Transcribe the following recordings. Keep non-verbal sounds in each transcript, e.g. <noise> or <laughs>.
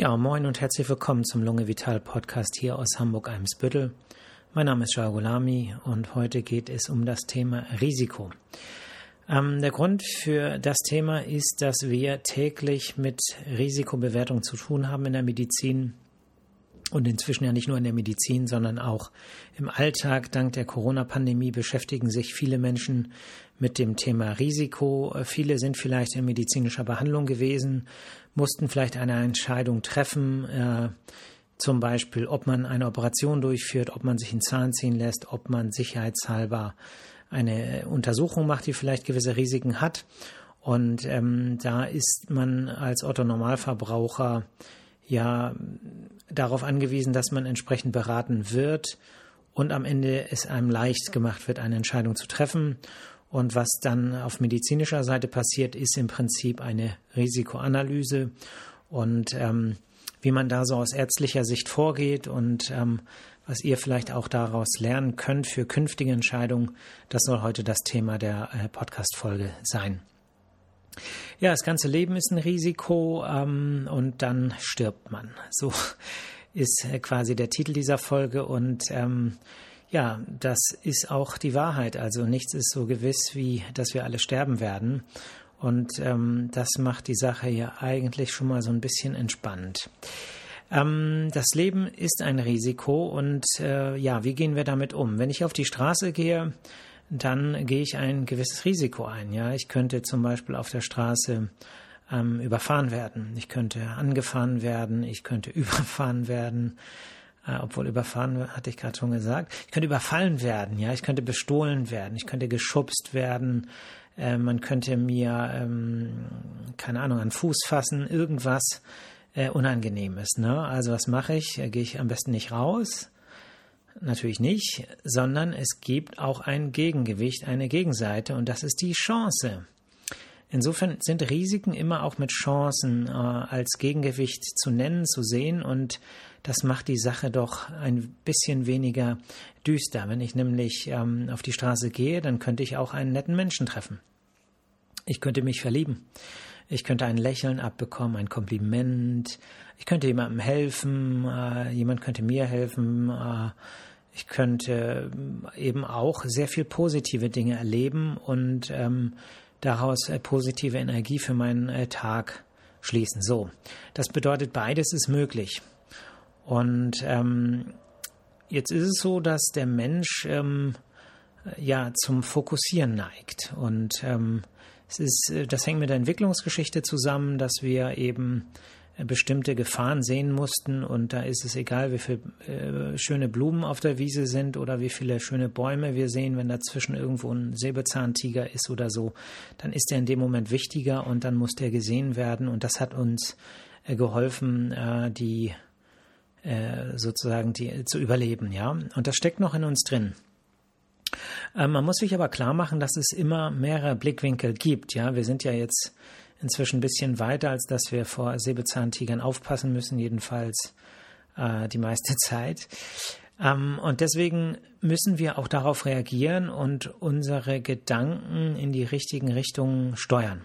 Ja, moin und herzlich willkommen zum Lunge Vital Podcast hier aus Hamburg-Eimsbüttel. Mein Name ist Shagulami und heute geht es um das Thema Risiko. Ähm, der Grund für das Thema ist, dass wir täglich mit Risikobewertung zu tun haben in der Medizin und inzwischen ja nicht nur in der Medizin, sondern auch im Alltag. Dank der Corona-Pandemie beschäftigen sich viele Menschen mit dem Thema Risiko. Viele sind vielleicht in medizinischer Behandlung gewesen, mussten vielleicht eine Entscheidung treffen, äh, zum Beispiel, ob man eine Operation durchführt, ob man sich einen Zahn ziehen lässt, ob man sicherheitshalber eine Untersuchung macht, die vielleicht gewisse Risiken hat. Und ähm, da ist man als Otto Normalverbraucher ja darauf angewiesen, dass man entsprechend beraten wird und am Ende es einem leicht gemacht wird, eine Entscheidung zu treffen. Und was dann auf medizinischer Seite passiert, ist im Prinzip eine Risikoanalyse und ähm, wie man da so aus ärztlicher Sicht vorgeht und ähm, was ihr vielleicht auch daraus lernen könnt für künftige Entscheidungen, das soll heute das Thema der äh, Podcast-Folge sein. Ja, das ganze Leben ist ein Risiko ähm, und dann stirbt man. So ist äh, quasi der Titel dieser Folge und ähm, ja, das ist auch die Wahrheit. Also nichts ist so gewiss, wie dass wir alle sterben werden. Und ähm, das macht die Sache ja eigentlich schon mal so ein bisschen entspannt. Ähm, das Leben ist ein Risiko und äh, ja, wie gehen wir damit um? Wenn ich auf die Straße gehe, dann gehe ich ein gewisses Risiko ein. Ja, ich könnte zum Beispiel auf der Straße ähm, überfahren werden. Ich könnte angefahren werden. Ich könnte <laughs> überfahren werden. Äh, obwohl überfahren hatte ich gerade schon gesagt. Ich könnte überfallen werden. Ja, ich könnte bestohlen werden. Ich könnte geschubst werden. Äh, man könnte mir ähm, keine Ahnung an Fuß fassen. Irgendwas äh, Unangenehmes. Ne? Also was mache ich? Äh, gehe ich am besten nicht raus Natürlich nicht, sondern es gibt auch ein Gegengewicht, eine Gegenseite und das ist die Chance. Insofern sind Risiken immer auch mit Chancen äh, als Gegengewicht zu nennen, zu sehen und das macht die Sache doch ein bisschen weniger düster. Wenn ich nämlich ähm, auf die Straße gehe, dann könnte ich auch einen netten Menschen treffen. Ich könnte mich verlieben. Ich könnte ein Lächeln abbekommen, ein Kompliment. Ich könnte jemandem helfen. Äh, jemand könnte mir helfen. Äh, ich könnte äh, eben auch sehr viel positive Dinge erleben und ähm, daraus positive Energie für meinen Tag schließen. So, das bedeutet, beides ist möglich. Und ähm, jetzt ist es so, dass der Mensch ähm, ja zum Fokussieren neigt. Und ähm, ist, das hängt mit der Entwicklungsgeschichte zusammen, dass wir eben bestimmte Gefahren sehen mussten. Und da ist es egal, wie viele äh, schöne Blumen auf der Wiese sind oder wie viele schöne Bäume wir sehen, wenn dazwischen irgendwo ein Säbelzahntiger ist oder so, dann ist er in dem Moment wichtiger und dann muss der gesehen werden. Und das hat uns äh, geholfen, äh, die äh, sozusagen die zu überleben, ja. Und das steckt noch in uns drin. Äh, man muss sich aber klar machen, dass es immer mehrere Blickwinkel gibt. Ja, wir sind ja jetzt inzwischen ein bisschen weiter, als dass wir vor Säbelzahntigern aufpassen müssen, jedenfalls äh, die meiste <laughs> Zeit. Ähm, und deswegen müssen wir auch darauf reagieren und unsere Gedanken in die richtigen Richtungen steuern.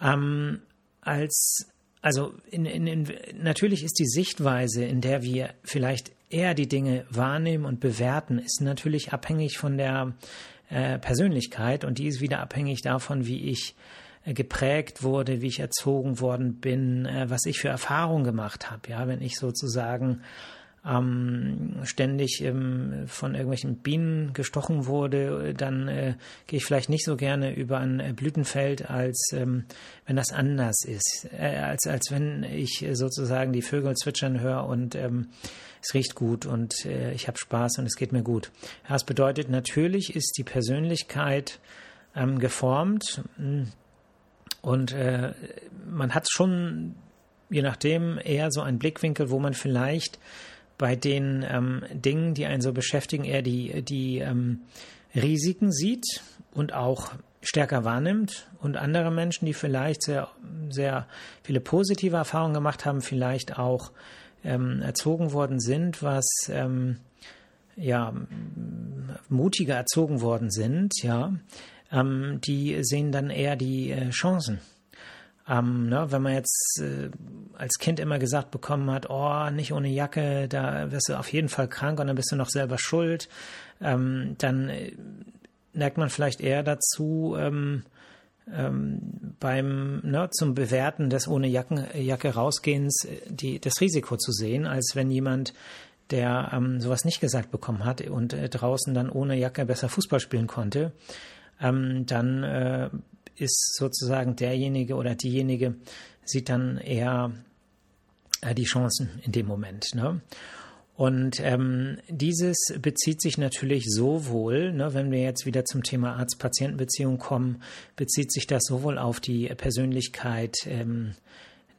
Ähm, als also in, in, in, natürlich ist die Sichtweise, in der wir vielleicht eher die Dinge wahrnehmen und bewerten, ist natürlich abhängig von der äh, Persönlichkeit und die ist wieder abhängig davon, wie ich äh, geprägt wurde, wie ich erzogen worden bin, äh, was ich für Erfahrungen gemacht habe. Ja, wenn ich sozusagen ähm, ständig ähm, von irgendwelchen Bienen gestochen wurde, dann äh, gehe ich vielleicht nicht so gerne über ein äh, Blütenfeld, als ähm, wenn das anders ist, äh, als als wenn ich sozusagen die Vögel zwitschern höre und ähm, es riecht gut und äh, ich habe Spaß und es geht mir gut. Das bedeutet natürlich ist die Persönlichkeit ähm, geformt. Hm, und äh, man hat schon, je nachdem, eher so einen Blickwinkel, wo man vielleicht bei den ähm, Dingen, die einen so beschäftigen, eher die, die ähm, Risiken sieht und auch stärker wahrnimmt und andere Menschen, die vielleicht sehr, sehr viele positive Erfahrungen gemacht haben, vielleicht auch ähm, erzogen worden sind, was ähm, ja mutiger erzogen worden sind, ja, ähm, die sehen dann eher die äh, Chancen. Ähm, ne, wenn man jetzt äh, als Kind immer gesagt bekommen hat, oh, nicht ohne Jacke, da wirst du auf jeden Fall krank und dann bist du noch selber schuld, ähm, dann äh, neigt man vielleicht eher dazu, ähm, ähm, beim ne, zum Bewerten des ohne Jacken, Jacke rausgehens äh, die, das Risiko zu sehen, als wenn jemand, der ähm, sowas nicht gesagt bekommen hat und äh, draußen dann ohne Jacke besser Fußball spielen konnte, ähm, dann äh, ist sozusagen derjenige oder diejenige sieht dann eher äh, die Chancen in dem Moment. Ne? Und ähm, dieses bezieht sich natürlich sowohl, ne, wenn wir jetzt wieder zum Thema Arzt-Patienten-Beziehung kommen, bezieht sich das sowohl auf die Persönlichkeit ähm,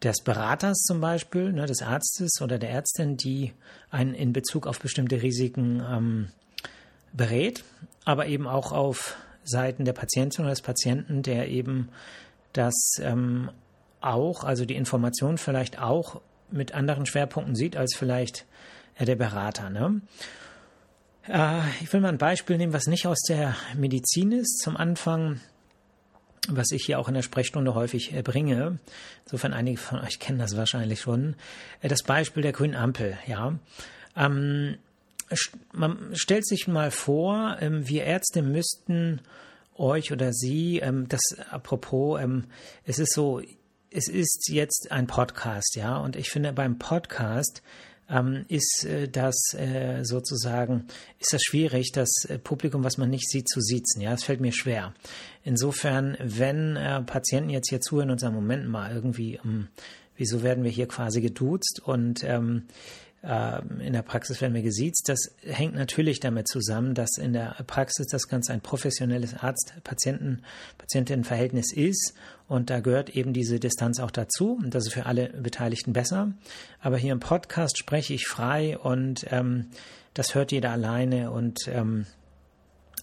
des Beraters zum Beispiel, ne, des Arztes oder der Ärztin, die einen in Bezug auf bestimmte Risiken ähm, berät, aber eben auch auf Seiten der Patientin oder des Patienten, der eben das ähm, auch, also die Information vielleicht auch mit anderen Schwerpunkten sieht als vielleicht äh, der Berater. Ne? Äh, ich will mal ein Beispiel nehmen, was nicht aus der Medizin ist. Zum Anfang, was ich hier auch in der Sprechstunde häufig äh, bringe. Insofern einige von euch kennen das wahrscheinlich schon. Äh, das Beispiel der grünen Ampel. Ja. Ähm, man stellt sich mal vor, ähm, wir Ärzte müssten euch oder Sie, ähm, das apropos, ähm, es ist so, es ist jetzt ein Podcast, ja, und ich finde beim Podcast ist äh, das äh, sozusagen, ist das schwierig, das äh, Publikum, was man nicht sieht, zu siezen, ja, es fällt mir schwer. Insofern, wenn Patienten jetzt hier zuhören und sagen, Moment mal, irgendwie, wieso werden wir hier quasi geduzt und ähm, in der Praxis werden wir gesiezt. Das hängt natürlich damit zusammen, dass in der Praxis das Ganze ein professionelles Arzt-Patienten-Patientinnen-Verhältnis ist und da gehört eben diese Distanz auch dazu und das ist für alle Beteiligten besser. Aber hier im Podcast spreche ich frei und ähm, das hört jeder alleine und ähm,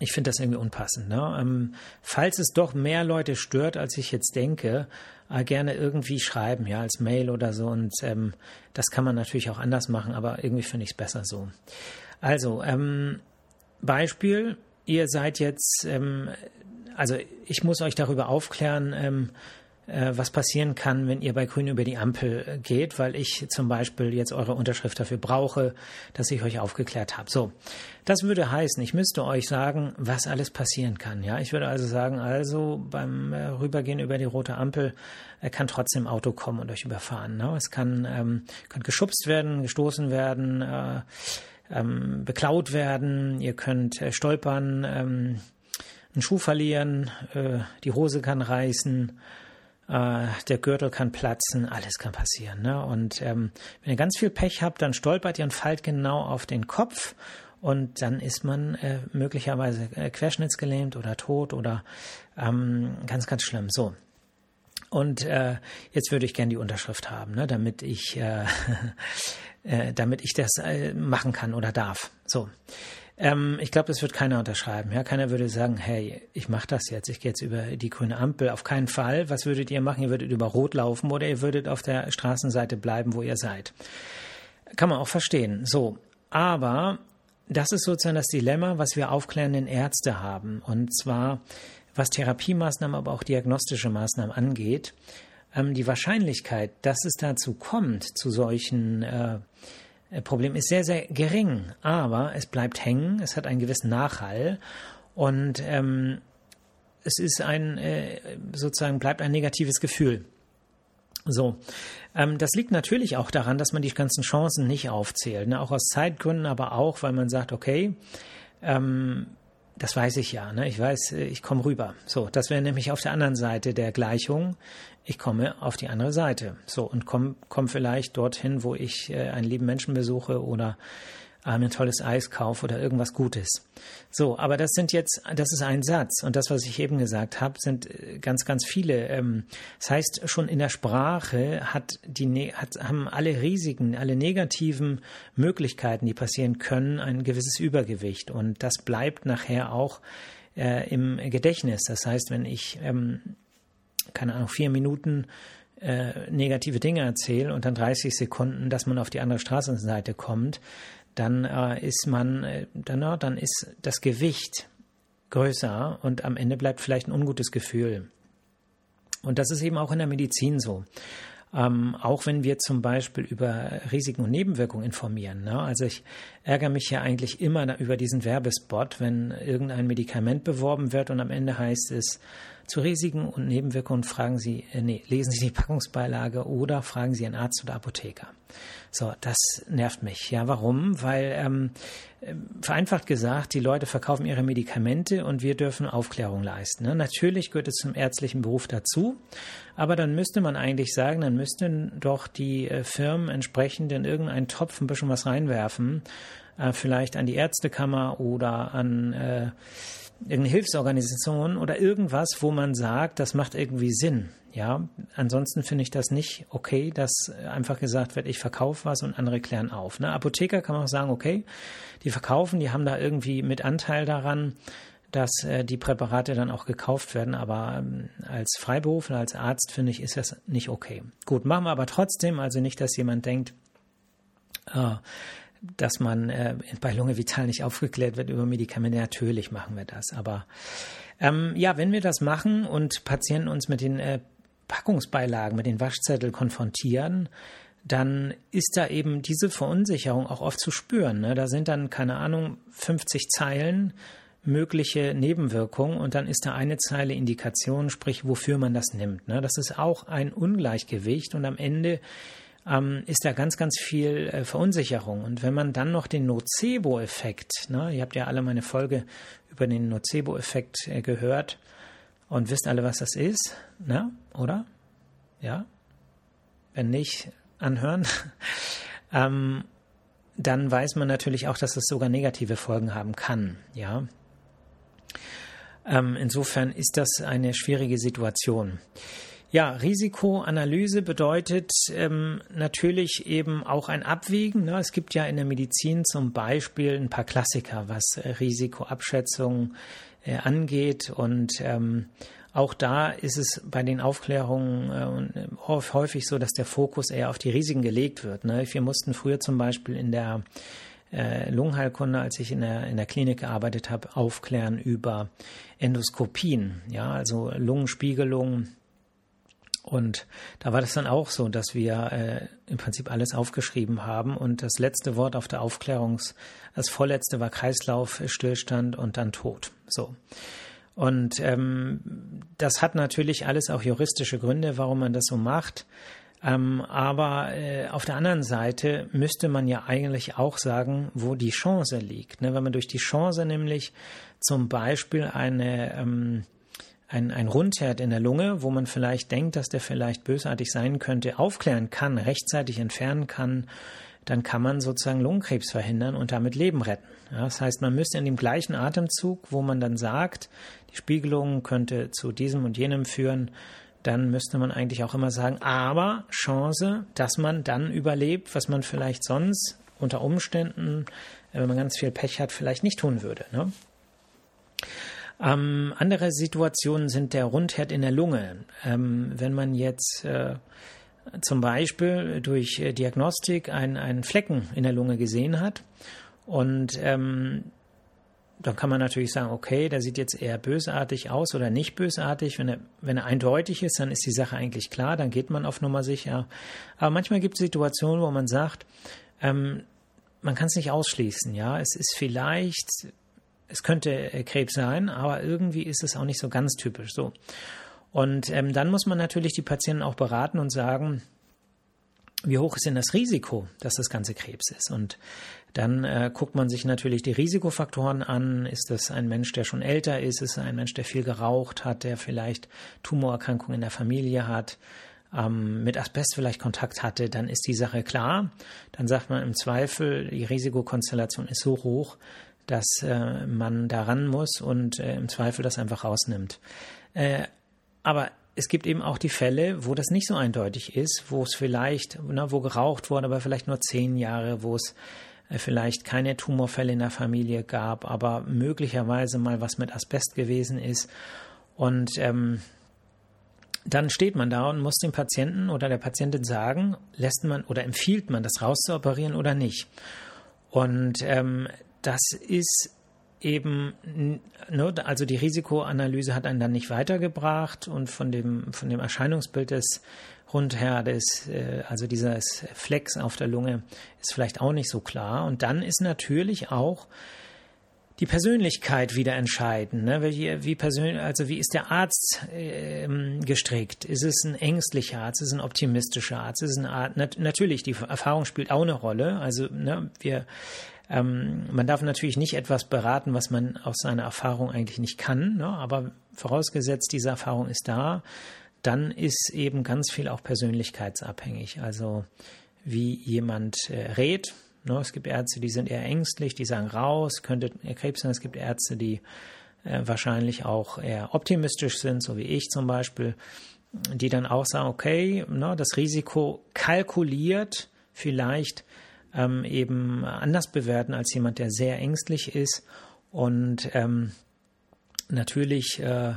ich finde das irgendwie unpassend. Ne? Ähm, falls es doch mehr Leute stört, als ich jetzt denke, äh, gerne irgendwie schreiben, ja, als Mail oder so. Und ähm, das kann man natürlich auch anders machen, aber irgendwie finde ich es besser so. Also, ähm, Beispiel, ihr seid jetzt, ähm, also ich muss euch darüber aufklären, ähm, äh, was passieren kann, wenn ihr bei Grün über die Ampel äh, geht, weil ich zum Beispiel jetzt eure Unterschrift dafür brauche, dass ich euch aufgeklärt habe. So, das würde heißen, ich müsste euch sagen, was alles passieren kann. Ja, ich würde also sagen, also beim äh, Rübergehen über die rote Ampel kann trotzdem Auto kommen und euch überfahren. Ne? Es kann, ähm, kann geschubst werden, gestoßen werden, äh, ähm, beklaut werden. Ihr könnt äh, stolpern. Ähm, einen Schuh verlieren, äh, die Hose kann reißen, äh, der Gürtel kann platzen, alles kann passieren. Ne? Und ähm, wenn ihr ganz viel Pech habt, dann stolpert ihr und fallt genau auf den Kopf und dann ist man äh, möglicherweise äh, querschnittsgelähmt oder tot oder ähm, ganz, ganz schlimm. So. Und äh, jetzt würde ich gerne die Unterschrift haben, ne, damit ich, äh, <laughs> äh, damit ich das äh, machen kann oder darf. So. Ähm, ich glaube, das wird keiner unterschreiben. Ja, keiner würde sagen, hey, ich mache das jetzt, ich gehe jetzt über die grüne Ampel. Auf keinen Fall. Was würdet ihr machen? Ihr würdet über Rot laufen oder ihr würdet auf der Straßenseite bleiben, wo ihr seid. Kann man auch verstehen. So, aber das ist sozusagen das Dilemma, was wir aufklärenden Ärzte haben. Und zwar, was Therapiemaßnahmen, aber auch diagnostische Maßnahmen angeht. Ähm, die Wahrscheinlichkeit, dass es dazu kommt, zu solchen äh, Problem ist sehr, sehr gering, aber es bleibt hängen, es hat einen gewissen Nachhall und ähm, es ist ein, äh, sozusagen bleibt ein negatives Gefühl. So, ähm, das liegt natürlich auch daran, dass man die ganzen Chancen nicht aufzählt, ne? auch aus Zeitgründen, aber auch, weil man sagt, okay, ähm, das weiß ich ja, ne? ich weiß, äh, ich komme rüber. So, das wäre nämlich auf der anderen Seite der Gleichung ich komme auf die andere Seite. So, und komme komm vielleicht dorthin, wo ich äh, einen lieben Menschen besuche oder äh, ein tolles Eis kaufe oder irgendwas Gutes. So, aber das sind jetzt, das ist ein Satz. Und das, was ich eben gesagt habe, sind äh, ganz, ganz viele. Ähm, das heißt, schon in der Sprache hat die, ne, hat, haben alle Risiken, alle negativen Möglichkeiten, die passieren können, ein gewisses Übergewicht. Und das bleibt nachher auch äh, im Gedächtnis. Das heißt, wenn ich ähm, keine Ahnung, vier Minuten äh, negative Dinge erzähle und dann 30 Sekunden, dass man auf die andere Straßenseite kommt, dann äh, ist man, äh, dann, ja, dann ist das Gewicht größer und am Ende bleibt vielleicht ein ungutes Gefühl. Und das ist eben auch in der Medizin so. Ähm, auch wenn wir zum Beispiel über Risiken und Nebenwirkungen informieren. Ne? Also ich ärgere mich ja eigentlich immer über diesen Werbespot, wenn irgendein Medikament beworben wird und am Ende heißt es, zu Risiken und Nebenwirkungen fragen Sie, äh, nee, lesen Sie die <laughs> Packungsbeilage oder fragen Sie einen Arzt oder Apotheker. So, das nervt mich. Ja, warum? Weil ähm, äh, vereinfacht gesagt, die Leute verkaufen ihre Medikamente und wir dürfen Aufklärung leisten. Ne? Natürlich gehört es zum ärztlichen Beruf dazu, aber dann müsste man eigentlich sagen, dann müssten doch die äh, Firmen entsprechend in irgendeinen Topf ein bisschen was reinwerfen, äh, vielleicht an die Ärztekammer oder an äh, irgendeine Hilfsorganisation oder irgendwas, wo man sagt, das macht irgendwie Sinn. Ja, ansonsten finde ich das nicht okay, dass einfach gesagt wird, ich verkaufe was und andere klären auf. Ne? Apotheker kann man auch sagen, okay, die verkaufen, die haben da irgendwie mit Anteil daran, dass äh, die Präparate dann auch gekauft werden. Aber ähm, als Freiberufler, als Arzt finde ich, ist das nicht okay. Gut, machen wir aber trotzdem, also nicht, dass jemand denkt, äh, dass man äh, bei Lunge Vital nicht aufgeklärt wird über Medikamente. Natürlich machen wir das. Aber ähm, ja, wenn wir das machen und Patienten uns mit den äh, Packungsbeilagen, mit den Waschzetteln konfrontieren, dann ist da eben diese Verunsicherung auch oft zu spüren. Ne? Da sind dann, keine Ahnung, 50 Zeilen mögliche Nebenwirkungen und dann ist da eine Zeile Indikation, sprich, wofür man das nimmt. Ne? Das ist auch ein Ungleichgewicht und am Ende ähm, ist da ganz, ganz viel äh, Verunsicherung. Und wenn man dann noch den Nocebo-Effekt, ne, ihr habt ja alle meine Folge über den Nocebo-Effekt äh, gehört und wisst alle, was das ist, ne? oder? Ja? Wenn nicht, anhören. <laughs> ähm, dann weiß man natürlich auch, dass es sogar negative Folgen haben kann, ja. Ähm, insofern ist das eine schwierige Situation. Ja, Risikoanalyse bedeutet ähm, natürlich eben auch ein Abwägen. Ne? Es gibt ja in der Medizin zum Beispiel ein paar Klassiker, was äh, Risikoabschätzung äh, angeht. Und ähm, auch da ist es bei den Aufklärungen äh, häufig so, dass der Fokus eher auf die Risiken gelegt wird. Ne? Wir mussten früher zum Beispiel in der äh, Lungenheilkunde, als ich in der, in der Klinik gearbeitet habe, aufklären über Endoskopien, ja, also Lungenspiegelung, und da war das dann auch so, dass wir äh, im Prinzip alles aufgeschrieben haben und das letzte Wort auf der Aufklärungs, das vorletzte war Kreislauf, Stillstand und dann Tod. So. Und ähm, das hat natürlich alles auch juristische Gründe, warum man das so macht. Ähm, aber äh, auf der anderen Seite müsste man ja eigentlich auch sagen, wo die Chance liegt. Ne? Wenn man durch die Chance nämlich zum Beispiel eine ähm, ein, ein Rundherd in der Lunge, wo man vielleicht denkt, dass der vielleicht bösartig sein könnte, aufklären kann, rechtzeitig entfernen kann, dann kann man sozusagen Lungenkrebs verhindern und damit Leben retten. Ja, das heißt, man müsste in dem gleichen Atemzug, wo man dann sagt, die Spiegelung könnte zu diesem und jenem führen, dann müsste man eigentlich auch immer sagen, aber Chance, dass man dann überlebt, was man vielleicht sonst unter Umständen, wenn man ganz viel Pech hat, vielleicht nicht tun würde. Ne? Ähm, andere Situationen sind der Rundherd in der Lunge. Ähm, wenn man jetzt äh, zum Beispiel durch äh, Diagnostik einen, einen Flecken in der Lunge gesehen hat und ähm, dann kann man natürlich sagen, okay, der sieht jetzt eher bösartig aus oder nicht bösartig. Wenn er, wenn er eindeutig ist, dann ist die Sache eigentlich klar, dann geht man auf Nummer sicher. Aber manchmal gibt es Situationen, wo man sagt, ähm, man kann es nicht ausschließen, ja. Es ist vielleicht es könnte äh, Krebs sein, aber irgendwie ist es auch nicht so ganz typisch so. Und ähm, dann muss man natürlich die Patienten auch beraten und sagen, wie hoch ist denn das Risiko, dass das Ganze Krebs ist? Und dann äh, guckt man sich natürlich die Risikofaktoren an. Ist das ein Mensch, der schon älter ist? Ist es ein Mensch, der viel geraucht hat, der vielleicht Tumorerkrankungen in der Familie hat? ähm, mit Asbest vielleicht Kontakt hatte, dann ist die Sache klar. Dann sagt man im Zweifel, die Risikokonstellation ist so hoch, dass äh, man daran muss und äh, im Zweifel das einfach rausnimmt. Äh, aber es gibt eben auch die Fälle, wo das nicht so eindeutig ist, wo es vielleicht, na, wo geraucht wurde, aber vielleicht nur zehn Jahre, wo es äh, vielleicht keine Tumorfälle in der Familie gab, aber möglicherweise mal was mit Asbest gewesen ist. Und ähm, dann steht man da und muss dem Patienten oder der Patientin sagen, lässt man oder empfiehlt man das rauszuoperieren oder nicht. Und ähm, das ist eben, ne, also die Risikoanalyse hat einen dann nicht weitergebracht und von dem, von dem Erscheinungsbild des Rundherdes, äh, also dieses Flex auf der Lunge, ist vielleicht auch nicht so klar. Und dann ist natürlich auch die Persönlichkeit wieder entscheidend. Ne? Wie, wie persönlich, also wie ist der Arzt äh, gestrickt? Ist es ein ängstlicher Arzt? Ist es ein optimistischer Arzt? Ist es ein Arzt? Nat natürlich, die Erfahrung spielt auch eine Rolle. Also ne, wir ähm, man darf natürlich nicht etwas beraten, was man aus seiner Erfahrung eigentlich nicht kann, ne? aber vorausgesetzt, diese Erfahrung ist da, dann ist eben ganz viel auch persönlichkeitsabhängig. Also wie jemand äh, rät. Ne? Es gibt Ärzte, die sind eher ängstlich, die sagen raus, könnte Krebs sein. Es gibt Ärzte, die äh, wahrscheinlich auch eher optimistisch sind, so wie ich zum Beispiel, die dann auch sagen, okay, ne, das Risiko kalkuliert vielleicht ähm, eben anders bewerten als jemand, der sehr ängstlich ist. Und ähm, natürlich äh,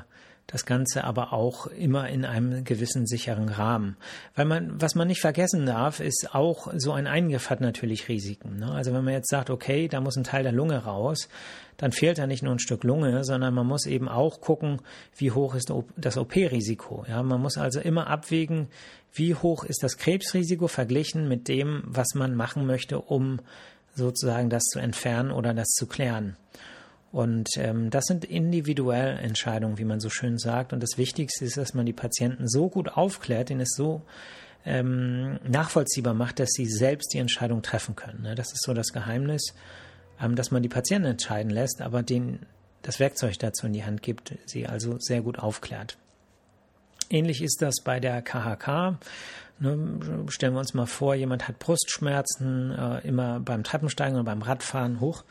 das Ganze aber auch immer in einem gewissen sicheren Rahmen. Weil man, was man nicht vergessen darf, ist auch so ein Eingriff hat natürlich Risiken. Ne? Also wenn man jetzt sagt, okay, da muss ein Teil der Lunge raus, dann fehlt da nicht nur ein Stück Lunge, sondern man muss eben auch gucken, wie hoch ist das OP-Risiko. Ja, man muss also immer abwägen, wie hoch ist das Krebsrisiko verglichen mit dem, was man machen möchte, um sozusagen das zu entfernen oder das zu klären. Und ähm, das sind individuelle Entscheidungen, wie man so schön sagt. Und das Wichtigste ist, dass man die Patienten so gut aufklärt, denen es so ähm, nachvollziehbar macht, dass sie selbst die Entscheidung treffen können. Ne? Das ist so das Geheimnis, ähm, dass man die Patienten entscheiden lässt, aber denen das Werkzeug dazu in die Hand gibt, sie also sehr gut aufklärt. Ähnlich ist das bei der KHK. Ne, stellen wir uns mal vor, jemand hat Brustschmerzen, äh, immer beim Treppensteigen oder beim Radfahren hoch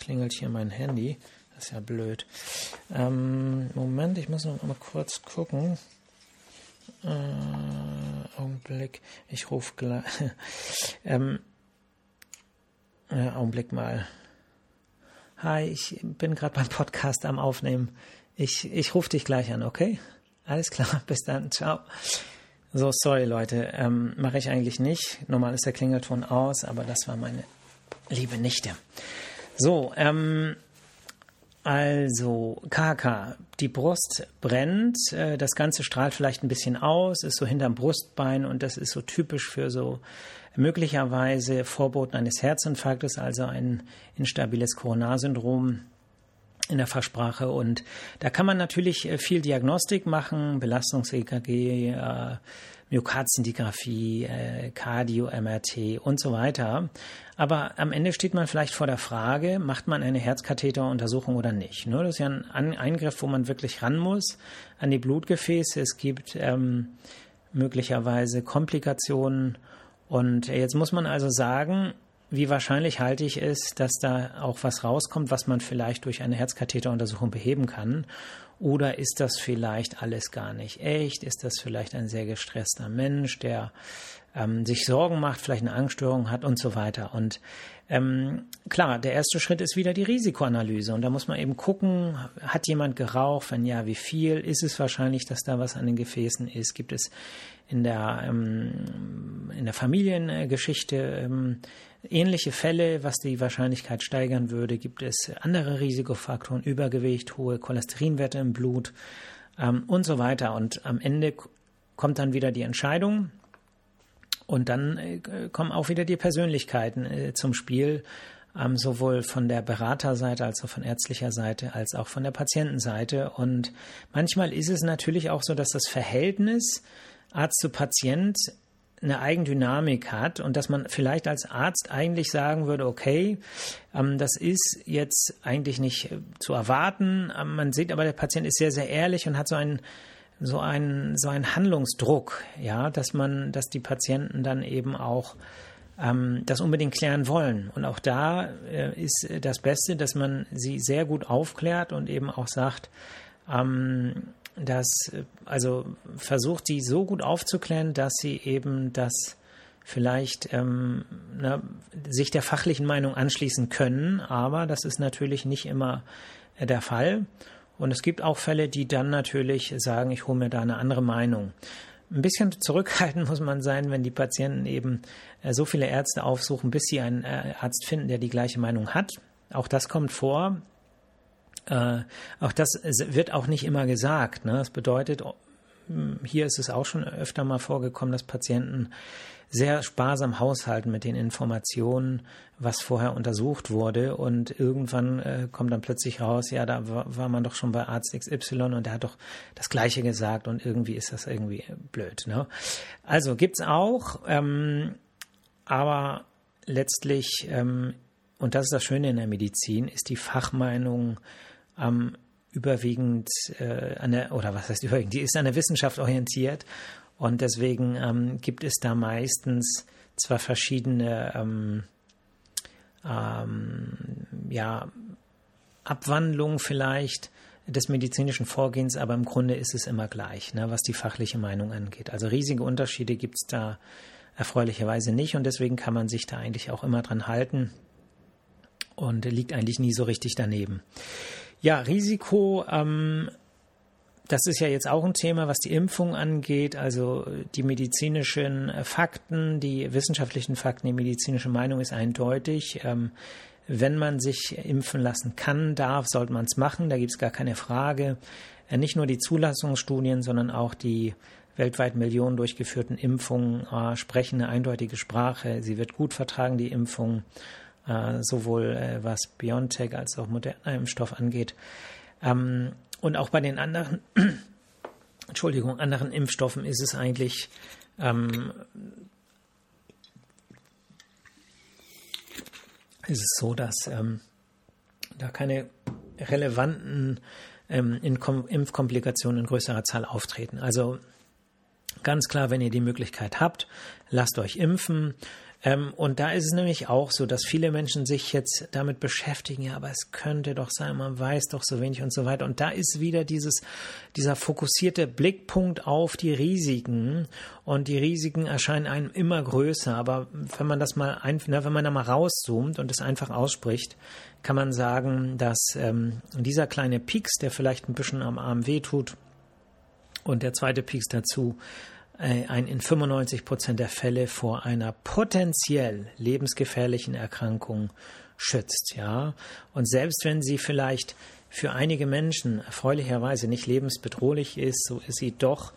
klingelt hier mein Handy. Das ist ja blöd. Ähm, Moment, ich muss noch mal kurz gucken. Äh, Augenblick, ich rufe gleich. <laughs> ähm, äh, Augenblick mal. Hi, ich bin gerade beim Podcast am Aufnehmen. Ich, ich rufe dich gleich an, okay? Alles klar, <laughs> bis dann, ciao. So, sorry Leute, ähm, mache ich eigentlich nicht. Normal ist der Klingelton aus, aber das war meine liebe Nichte. So, ähm, also KK, die Brust brennt, äh, das Ganze strahlt vielleicht ein bisschen aus, ist so hinterm Brustbein und das ist so typisch für so möglicherweise Vorboten eines Herzinfarktes, also ein instabiles Coronarsyndrom in der Fachsprache. Und da kann man natürlich äh, viel Diagnostik machen, Belastungs-EKG, äh, Myokardzintigraphie, äh, Cardio-MRT und so weiter. Aber am Ende steht man vielleicht vor der Frage, macht man eine Herzkatheteruntersuchung oder nicht? Ne? Das ist ja ein Eingriff, wo man wirklich ran muss an die Blutgefäße. Es gibt ähm, möglicherweise Komplikationen. Und jetzt muss man also sagen, wie wahrscheinlich halte ich es, dass da auch was rauskommt, was man vielleicht durch eine Herzkatheteruntersuchung beheben kann? Oder ist das vielleicht alles gar nicht echt? Ist das vielleicht ein sehr gestresster Mensch, der ähm, sich Sorgen macht, vielleicht eine Angststörung hat und so weiter? Und ähm, klar, der erste Schritt ist wieder die Risikoanalyse. Und da muss man eben gucken, hat jemand geraucht? Wenn ja, wie viel? Ist es wahrscheinlich, dass da was an den Gefäßen ist? Gibt es in der, ähm, in der Familiengeschichte ähm, ähnliche Fälle, was die Wahrscheinlichkeit steigern würde? Gibt es andere Risikofaktoren, Übergewicht, hohe Cholesterinwerte im Blut ähm, und so weiter? Und am Ende kommt dann wieder die Entscheidung und dann äh, kommen auch wieder die Persönlichkeiten äh, zum Spiel, ähm, sowohl von der Beraterseite als auch von ärztlicher Seite als auch von der Patientenseite. Und manchmal ist es natürlich auch so, dass das Verhältnis Arzt zu Patient eine Eigendynamik hat und dass man vielleicht als Arzt eigentlich sagen würde, okay, ähm, das ist jetzt eigentlich nicht äh, zu erwarten. Ähm, man sieht aber, der Patient ist sehr, sehr ehrlich und hat so einen so einen so einen Handlungsdruck, ja, dass man, dass die Patienten dann eben auch ähm, das unbedingt klären wollen. Und auch da äh, ist das Beste, dass man sie sehr gut aufklärt und eben auch sagt, ähm, dass, also versucht sie so gut aufzuklären, dass sie eben das vielleicht ähm, na, sich der fachlichen Meinung anschließen können, aber das ist natürlich nicht immer äh, der Fall. Und es gibt auch Fälle, die dann natürlich sagen, ich hole mir da eine andere Meinung. Ein bisschen zurückhaltend <laughs> muss man sein, wenn die Patienten eben äh, so viele Ärzte aufsuchen, bis sie einen äh, Arzt finden, der die gleiche Meinung hat. Auch das kommt vor. Äh, auch das wird auch nicht immer gesagt. Ne? Das bedeutet, hier ist es auch schon öfter mal vorgekommen, dass Patienten sehr sparsam haushalten mit den Informationen, was vorher untersucht wurde. Und irgendwann äh, kommt dann plötzlich raus, ja, da war, man doch schon bei Arzt XY und der hat doch das Gleiche gesagt und irgendwie ist das irgendwie blöd. Ne? Also gibt's auch, ähm, aber letztlich, ähm, und das ist das Schöne in der Medizin, ist die Fachmeinung ähm, überwiegend äh, an der, oder was heißt überwiegend, die ist an der Wissenschaft orientiert und deswegen ähm, gibt es da meistens zwar verschiedene ähm, ähm, ja, Abwandlungen vielleicht des medizinischen Vorgehens, aber im Grunde ist es immer gleich, ne, was die fachliche Meinung angeht. Also riesige Unterschiede gibt es da erfreulicherweise nicht und deswegen kann man sich da eigentlich auch immer dran halten und liegt eigentlich nie so richtig daneben. Ja, Risiko, ähm, das ist ja jetzt auch ein Thema, was die Impfung angeht, also die medizinischen Fakten, die wissenschaftlichen Fakten, die medizinische Meinung ist eindeutig. Ähm, wenn man sich impfen lassen kann, darf, sollte man es machen, da gibt es gar keine Frage. Äh, nicht nur die Zulassungsstudien, sondern auch die weltweit Millionen durchgeführten Impfungen äh, sprechen eine eindeutige Sprache. Sie wird gut vertragen, die Impfung äh, sowohl äh, was BioNTech als auch moderner Impfstoff angeht. Ähm, und auch bei den anderen, <clears throat> Entschuldigung, anderen Impfstoffen ist es eigentlich ähm, ist es so, dass ähm, da keine relevanten ähm, Impfkomplikationen in größerer Zahl auftreten. Also ganz klar, wenn ihr die Möglichkeit habt, lasst euch impfen. Ähm, und da ist es nämlich auch so, dass viele Menschen sich jetzt damit beschäftigen, ja, aber es könnte doch sein, man weiß doch so wenig und so weiter. Und da ist wieder dieses, dieser fokussierte Blickpunkt auf die Risiken. Und die Risiken erscheinen einem immer größer. Aber wenn man das mal, ein, na, wenn man da mal rauszoomt und es einfach ausspricht, kann man sagen, dass ähm, dieser kleine Pieks, der vielleicht ein bisschen am Arm wehtut, und der zweite Pieks dazu, ein in 95 Prozent der Fälle vor einer potenziell lebensgefährlichen Erkrankung schützt, ja. Und selbst wenn sie vielleicht für einige Menschen erfreulicherweise nicht lebensbedrohlich ist, so ist sie doch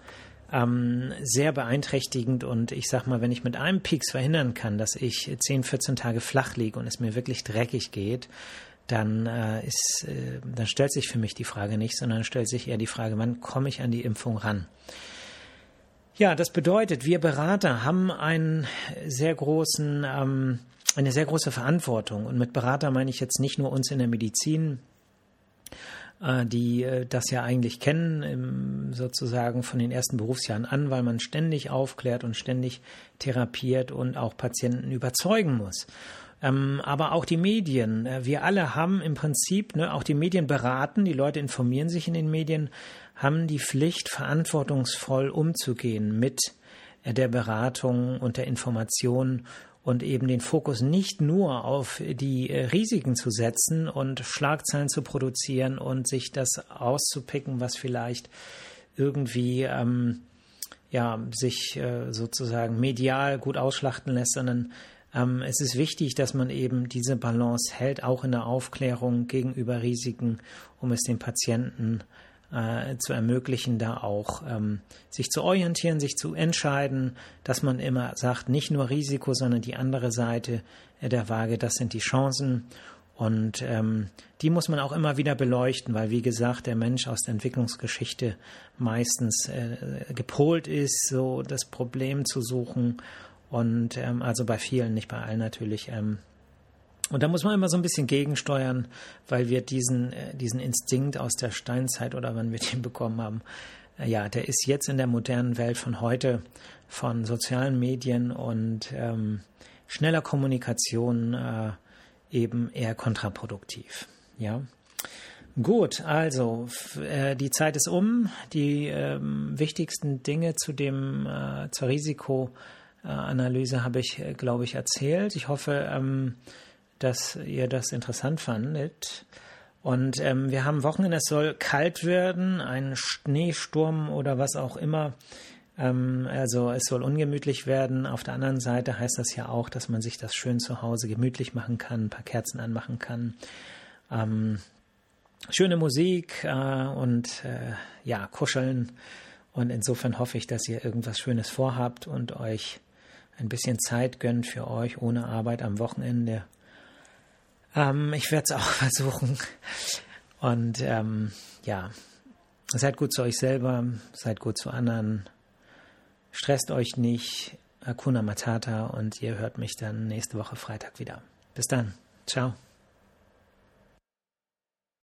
ähm, sehr beeinträchtigend und ich sag mal, wenn ich mit einem Peaks verhindern kann, dass ich 10, 14 Tage flach liege und es mir wirklich dreckig geht, dann äh, ist, äh, dann stellt sich für mich die Frage nicht, sondern stellt sich eher die Frage, wann komme ich an die Impfung ran? Ja, das bedeutet, wir Berater haben einen sehr großen, ähm, eine sehr große Verantwortung. Und mit Berater meine ich jetzt nicht nur uns in der Medizin, äh, die äh, das ja eigentlich kennen, sozusagen von den ersten Berufsjahren an, weil man ständig aufklärt und ständig therapiert und auch Patienten überzeugen muss. Ähm, aber auch die Medien. Äh, wir alle haben im Prinzip, ne, auch die Medien beraten, die Leute informieren sich in den Medien, haben die Pflicht, verantwortungsvoll umzugehen mit der Beratung und der Information und eben den Fokus nicht nur auf die äh, Risiken zu setzen und Schlagzeilen zu produzieren und sich das auszupicken, was vielleicht irgendwie ähm, ja sich äh, sozusagen medial gut ausschlachten lässt, sondern ähm, es ist wichtig, dass man eben diese Balance hält, auch in der Aufklärung gegenüber Risiken, um es den Patienten äh, zu ermöglichen, da auch ähm, sich zu orientieren, sich zu entscheiden, dass man immer sagt, nicht nur Risiko, sondern die andere Seite der Waage, das sind die Chancen. Und ähm, die muss man auch immer wieder beleuchten, weil, wie gesagt, der Mensch aus der Entwicklungsgeschichte meistens äh, gepolt ist, so das Problem zu suchen und ähm, also bei vielen, nicht bei allen natürlich. Ähm, und da muss man immer so ein bisschen gegensteuern, weil wir diesen, äh, diesen Instinkt aus der Steinzeit oder wann wir <laughs> den bekommen haben, äh, ja, der ist jetzt in der modernen Welt von heute, von sozialen Medien und ähm, schneller Kommunikation äh, eben eher kontraproduktiv. Ja. Gut, also äh, die Zeit ist um. Die ähm, wichtigsten Dinge zu dem äh, zur Risiko Analyse habe ich, äh, glaube ich, erzählt. Ich hoffe, ähm, dass ihr das interessant fandet. Und ähm, wir haben Wochenende, es soll kalt werden, ein Schneesturm oder was auch immer. Ähm, also es soll ungemütlich werden. Auf der anderen Seite heißt das ja auch, dass man sich das schön zu Hause gemütlich machen kann, ein paar Kerzen anmachen kann. Ähm, schöne Musik äh, und äh, ja, kuscheln. Und insofern hoffe ich, dass ihr irgendwas Schönes vorhabt und euch ein bisschen Zeit gönnt für euch ohne Arbeit am Wochenende. Ähm, ich werde es auch <laughs> versuchen. Und ähm, ja, seid gut zu euch selber, seid gut zu anderen, stresst euch nicht. Akuna Matata und ihr hört mich dann nächste Woche Freitag wieder. Bis dann. Ciao.